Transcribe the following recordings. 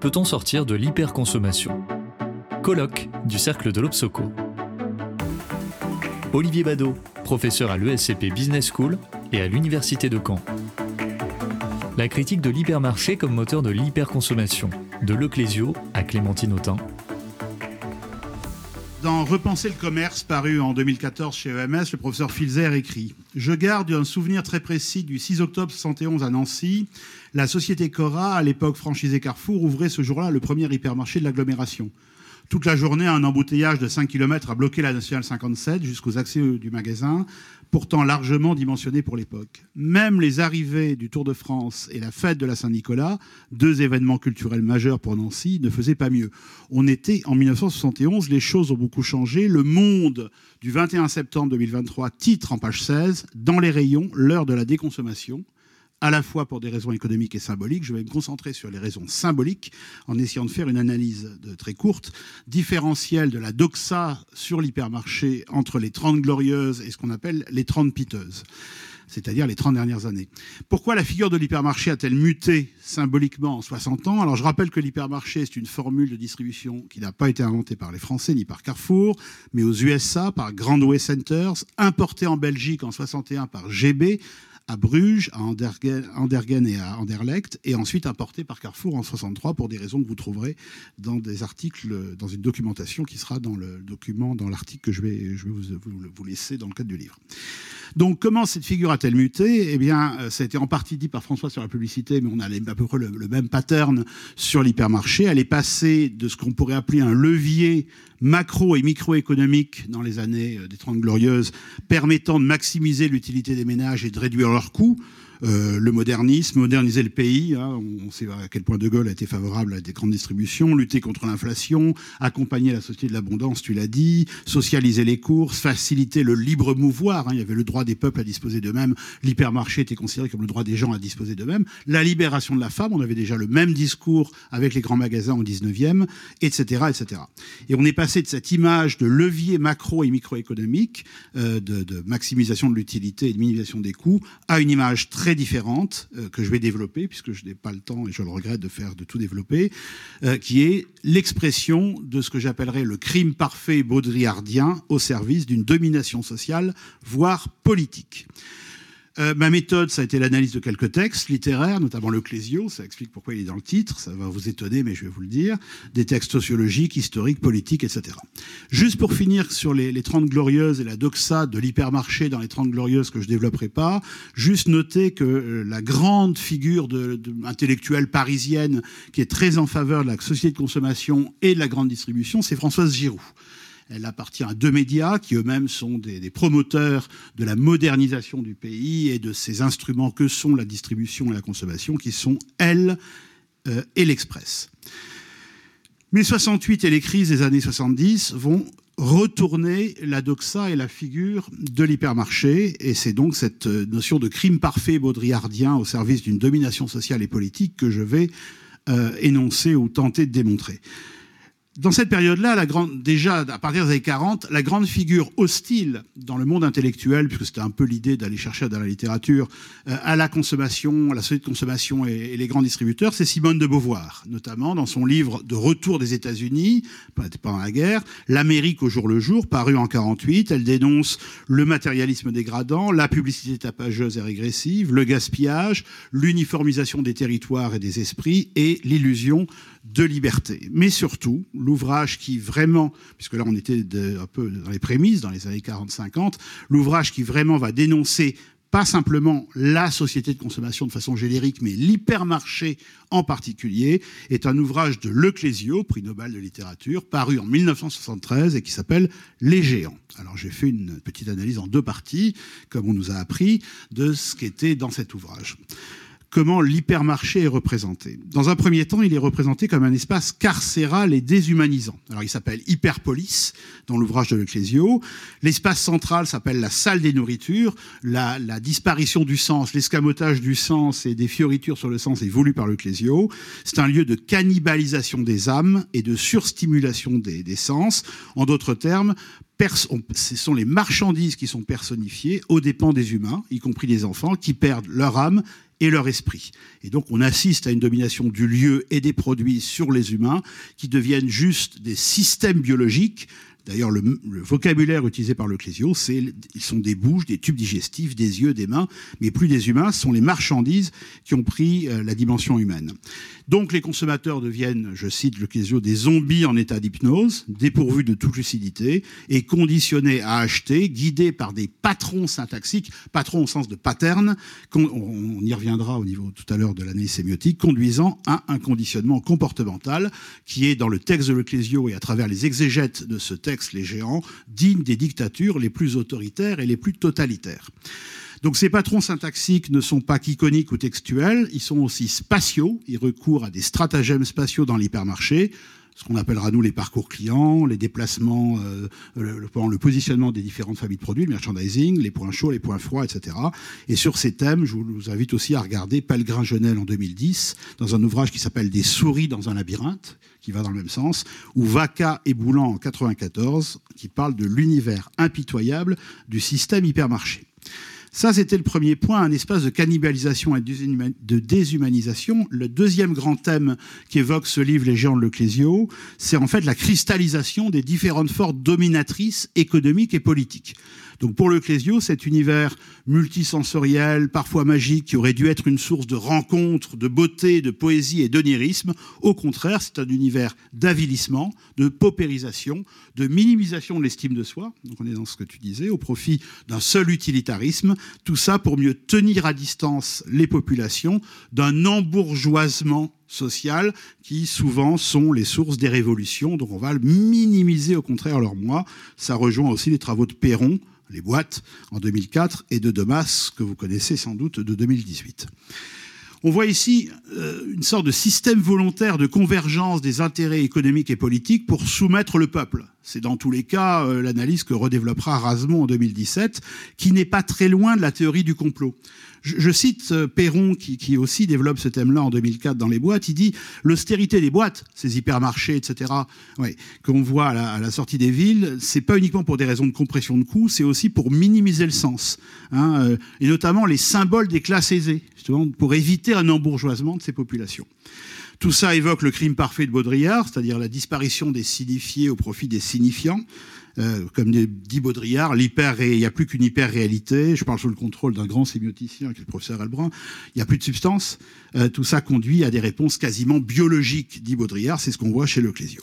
peut-on sortir de l'hyperconsommation? Colloque du Cercle de l'Obsoco. Olivier Badeau, professeur à l'ESCP Business School et à l'Université de Caen. La critique de l'hypermarché comme moteur de l'hyperconsommation, de Leclésio à Clémentine Autain. Dans Repenser le commerce, paru en 2014 chez EMS, le professeur Filzer écrit Je garde un souvenir très précis du 6 octobre 71 à Nancy. La société Cora, à l'époque franchisée Carrefour, ouvrait ce jour-là le premier hypermarché de l'agglomération. Toute la journée, un embouteillage de 5 km a bloqué la Nationale 57 jusqu'aux accès du magasin, pourtant largement dimensionné pour l'époque. Même les arrivées du Tour de France et la fête de la Saint-Nicolas, deux événements culturels majeurs pour Nancy, ne faisaient pas mieux. On était en 1971, les choses ont beaucoup changé. Le Monde du 21 septembre 2023 titre en page 16 Dans les rayons, l'heure de la déconsommation à la fois pour des raisons économiques et symboliques. Je vais me concentrer sur les raisons symboliques en essayant de faire une analyse de, très courte, différentielle de la doxa sur l'hypermarché entre les 30 glorieuses et ce qu'on appelle les 30 piteuses c'est-à-dire les 30 dernières années. Pourquoi la figure de l'hypermarché a-t-elle muté symboliquement en 60 ans? Alors je rappelle que l'hypermarché, c'est une formule de distribution qui n'a pas été inventée par les Français ni par Carrefour, mais aux USA par Grandway Centers, importée en Belgique en 61 par GB, à Bruges, à Andergen, et à Anderlecht, et ensuite importé par Carrefour en 63 pour des raisons que vous trouverez dans des articles, dans une documentation qui sera dans le document, dans l'article que je vais, vous, laisser dans le cadre du livre. Donc, comment cette figure a-t-elle muté? Eh bien, euh, ça a été en partie dit par François sur la publicité, mais on a à peu près le, même pattern sur l'hypermarché. Elle est passée de ce qu'on pourrait appeler un levier macro et microéconomique dans les années euh, des Trente Glorieuses, permettant de maximiser l'utilité des ménages et de réduire leurs coûts, euh, le modernisme, moderniser le pays. Hein, on sait à quel point De Gaulle a été favorable à des grandes distributions, lutter contre l'inflation, accompagner la société de l'abondance, tu l'as dit, socialiser les courses, faciliter le libre mouvoir. Hein, il y avait le droit des peuples à disposer d'eux-mêmes. L'hypermarché était considéré comme le droit des gens à disposer d'eux-mêmes. La libération de la femme, on avait déjà le même discours avec les grands magasins au 19e, etc., etc. Et on est passé de cette image de levier macro et microéconomique, euh, de, de maximisation de l'utilité et de minimisation des coûts, à une image très très différente euh, que je vais développer, puisque je n'ai pas le temps et je le regrette de faire de tout développer, euh, qui est l'expression de ce que j'appellerais le crime parfait baudrillardien au service d'une domination sociale, voire politique. Euh, ma méthode, ça a été l'analyse de quelques textes littéraires, notamment le Clésio, ça explique pourquoi il est dans le titre, ça va vous étonner, mais je vais vous le dire, des textes sociologiques, historiques, politiques, etc. Juste pour finir sur les, les 30 glorieuses et la doxa de l'hypermarché dans les 30 glorieuses que je développerai pas, juste noter que euh, la grande figure de, de, intellectuelle parisienne qui est très en faveur de la société de consommation et de la grande distribution, c'est Françoise Giroud. Elle appartient à deux médias qui eux-mêmes sont des, promoteurs de la modernisation du pays et de ces instruments que sont la distribution et la consommation, qui sont Elle euh, et l'Express. 1068 et les crises des années 70 vont retourner la doxa et la figure de l'hypermarché, et c'est donc cette notion de crime parfait baudrillardien au service d'une domination sociale et politique que je vais euh, énoncer ou tenter de démontrer dans cette période-là, déjà à partir des années 40, la grande figure hostile dans le monde intellectuel, puisque c'était un peu l'idée d'aller chercher dans la littérature, euh, à la consommation, à la société de consommation et, et les grands distributeurs, c'est Simone de Beauvoir, notamment dans son livre De retour des États-Unis, pendant la guerre, L'Amérique au jour le jour, paru en 48. Elle dénonce le matérialisme dégradant, la publicité tapageuse et régressive, le gaspillage, l'uniformisation des territoires et des esprits et l'illusion de liberté. Mais surtout, l'ouvrage qui vraiment, puisque là on était un peu dans les prémices, dans les années 40-50, l'ouvrage qui vraiment va dénoncer pas simplement la société de consommation de façon générique, mais l'hypermarché en particulier, est un ouvrage de Leclésio, prix Nobel de littérature, paru en 1973 et qui s'appelle Les géants. Alors j'ai fait une petite analyse en deux parties, comme on nous a appris, de ce qu'était dans cet ouvrage comment l'hypermarché est représenté. Dans un premier temps, il est représenté comme un espace carcéral et déshumanisant. Alors, il s'appelle Hyperpolis, dans l'ouvrage de Leclésio. L'espace central s'appelle la salle des nourritures. La, disparition du sens, l'escamotage du sens et des fioritures sur le sens est voulu par Leclésio. C'est un lieu de cannibalisation des âmes et de surstimulation des, des sens. En d'autres termes, ce sont les marchandises qui sont personnifiées aux dépens des humains, y compris des enfants, qui perdent leur âme et leur esprit. Et donc on assiste à une domination du lieu et des produits sur les humains qui deviennent juste des systèmes biologiques D'ailleurs, le, vocabulaire utilisé par le Clésio, c'est ils sont des bouches, des tubes digestifs, des yeux, des mains, mais plus des humains, ce sont les marchandises qui ont pris euh, la dimension humaine. Donc les consommateurs deviennent, je cite le Clésio, des zombies en état d'hypnose, dépourvus de toute lucidité et conditionnés à acheter, guidés par des patrons syntaxiques, patrons au sens de pattern, on, y reviendra au niveau tout à l'heure de l'année sémiotique, conduisant à un conditionnement comportemental qui est dans le texte de l'Ecclésio et à travers les exégètes de ce texte les géants, dignes des dictatures les plus autoritaires et les plus totalitaires. Donc ces patrons syntaxiques ne sont pas qu'iconiques ou textuels, ils sont aussi spatiaux, ils recourent à des stratagèmes spatiaux dans l'hypermarché, ce qu'on appellera nous les parcours clients, les déplacements, euh, le, positionnement des différentes familles de produits, le merchandising, les points chauds, les points froids, etc. Et sur ces thèmes, je vous invite aussi à regarder Pellegrin Genel en 2010, dans un ouvrage qui s'appelle Des souris dans un labyrinthe, qui va dans le même sens, ou Vaca et Boulan en 94, qui parle de l'univers impitoyable du système hypermarché. Ça, c'était le premier point, un espace de cannibalisation et de déshumanisation. Le deuxième grand thème qu'évoque ce livre, Les géants de l'Ecclésio, c'est en fait la cristallisation des différentes forces dominatrices économiques et politiques. Donc pour le Clésio, cet univers multisensoriel, parfois magique, qui aurait dû être une source de rencontres, de beauté, de poésie et d'onirisme, au contraire, c'est un univers d'avilissement, de paupérisation, de minimisation de l'estime de soi, donc on est dans ce que tu disais, au profit d'un seul utilitarisme, tout ça pour mieux tenir à distance les populations d'un embourgeoisement social qui souvent sont les sources des révolutions. Donc on va minimiser au contraire leur moi. Ça rejoint aussi les travaux de Perron les boîtes, en 2004, et de Domas, que vous connaissez sans doute, de 2018. On voit ici euh, une sorte de système volontaire de convergence des intérêts économiques et politiques pour soumettre le peuple. C'est dans tous les cas euh, l'analyse que redéveloppera Rasmont en 2017, qui n'est pas très loin de la théorie du complot. Je, cite euh, Perron, qui, aussi développe ce thème-là en 2004 dans les boîtes. Il dit l'austérité des boîtes, ces hypermarchés, etc., qu'on voit à la, sortie des villes, c'est pas uniquement pour des raisons de compression de coûts, c'est aussi pour minimiser le sens, hein, euh, et notamment les symboles des classes aisées, justement pour éviter un embourgeoisement de ces populations. Tout ça évoque le crime parfait de Baudrillard, c'est-à-dire la disparition des signifiés au profit des signifiants. Euh, comme dit Baudrillard, l'hyper, il n'y a plus qu'une hyper-réalité. Je parle sous le contrôle d'un grand sémioticien, qui est le professeur Elbrun. Il n'y a plus de substance. Euh, tout ça conduit à des réponses quasiment biologiques, dit Baudrillard. C'est ce qu'on voit chez le Clésio.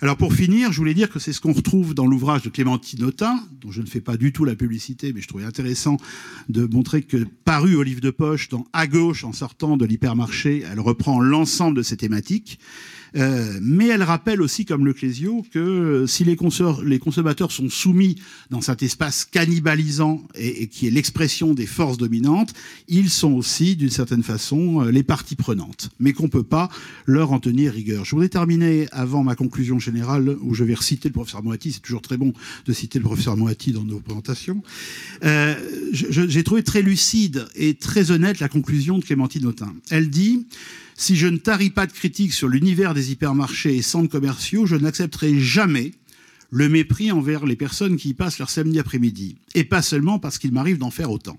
Alors pour finir, je voulais dire que c'est ce qu'on retrouve dans l'ouvrage de Clémentine Autain, dont je ne fais pas du tout la publicité, mais je trouvais intéressant de montrer que paru au livre de poche, dans À gauche, en sortant de l'hypermarché, elle reprend l'ensemble de ces thématiques. Euh, mais elle rappelle aussi, comme le Clésio, que si les, les, consommateurs sont soumis dans cet espace cannibalisant et, qui est l'expression des forces dominantes, ils sont aussi, d'une certaine façon, euh, les parties prenantes, mais qu'on ne peut pas leur en tenir rigueur. Je voudrais terminer avant ma conclusion générale, où je vais reciter le professeur Moati. C'est toujours très bon de citer le professeur Moati dans nos présentations. Euh, J'ai trouvé très lucide et très honnête la conclusion de Clémentine Autain. Elle dit si je ne taris pas de critiques sur l'univers des hypermarchés et centres commerciaux, je n'accepterai jamais le mépris envers les personnes qui y passent leur samedi après-midi. Et pas seulement parce qu'il m'arrive d'en faire autant.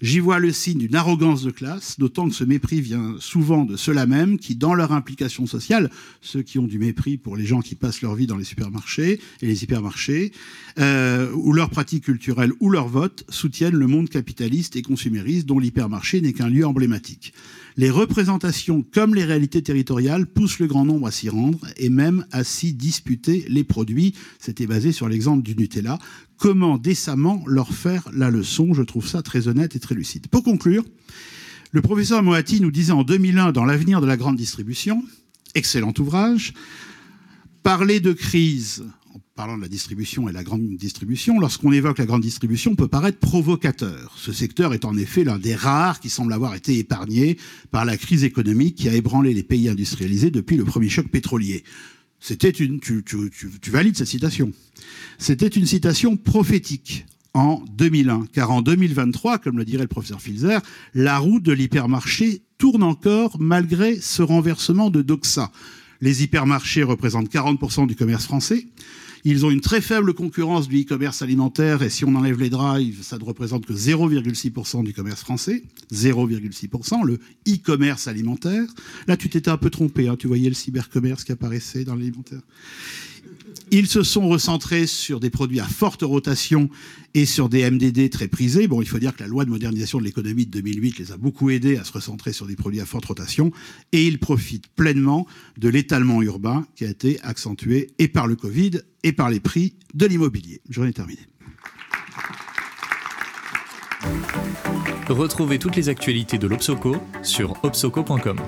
J'y vois le signe d'une arrogance de classe, d'autant que ce mépris vient souvent de ceux-là même qui, dans leur implication sociale, ceux qui ont du mépris pour les gens qui passent leur vie dans les supermarchés et les hypermarchés, euh, ou leurs pratiques culturelles ou leur vote, soutiennent le monde capitaliste et consumériste dont l'hypermarché n'est qu'un lieu emblématique. Les représentations comme les réalités territoriales poussent le grand nombre à s'y rendre et même à s'y disputer les produits. C'était basé sur l'exemple du Nutella. Comment décemment leur faire la leçon Je trouve ça très honnête et très lucide. Pour conclure, le professeur Moati nous disait en 2001 dans L'avenir de la grande distribution, excellent ouvrage, parler de crise parlant de la distribution et la grande distribution, lorsqu'on évoque la grande distribution, peut paraître provocateur. Ce secteur est en effet l'un des rares qui semble avoir été épargné par la crise économique qui a ébranlé les pays industrialisés depuis le premier choc pétrolier. C'était une, tu, valides cette citation. C'était une citation prophétique en 2001, car en 2023, comme le dirait le professeur Filzer, la route de l'hypermarché tourne encore malgré ce renversement de Doxa. Les hypermarchés représentent 40% du commerce français. Ils ont une très faible concurrence du e-commerce alimentaire et si on enlève les drives, ça ne représente que 0,6% du commerce français. 0,6%, le e-commerce alimentaire. Là, tu t'étais un peu trompé, hein, tu voyais le cybercommerce qui apparaissait dans l'alimentaire. Ils se sont recentrés sur des produits à forte rotation et sur des MDD très prisés. Bon, il faut dire que la loi de modernisation de l'économie de 2008 les a beaucoup aidés à se recentrer sur des produits à forte rotation et ils profitent pleinement de l'étalement urbain qui a été accentué et par le Covid et par les prix de l'immobilier. J'en ai terminé. Retrouvez toutes les actualités de l'Obsoco sur obsoco.com.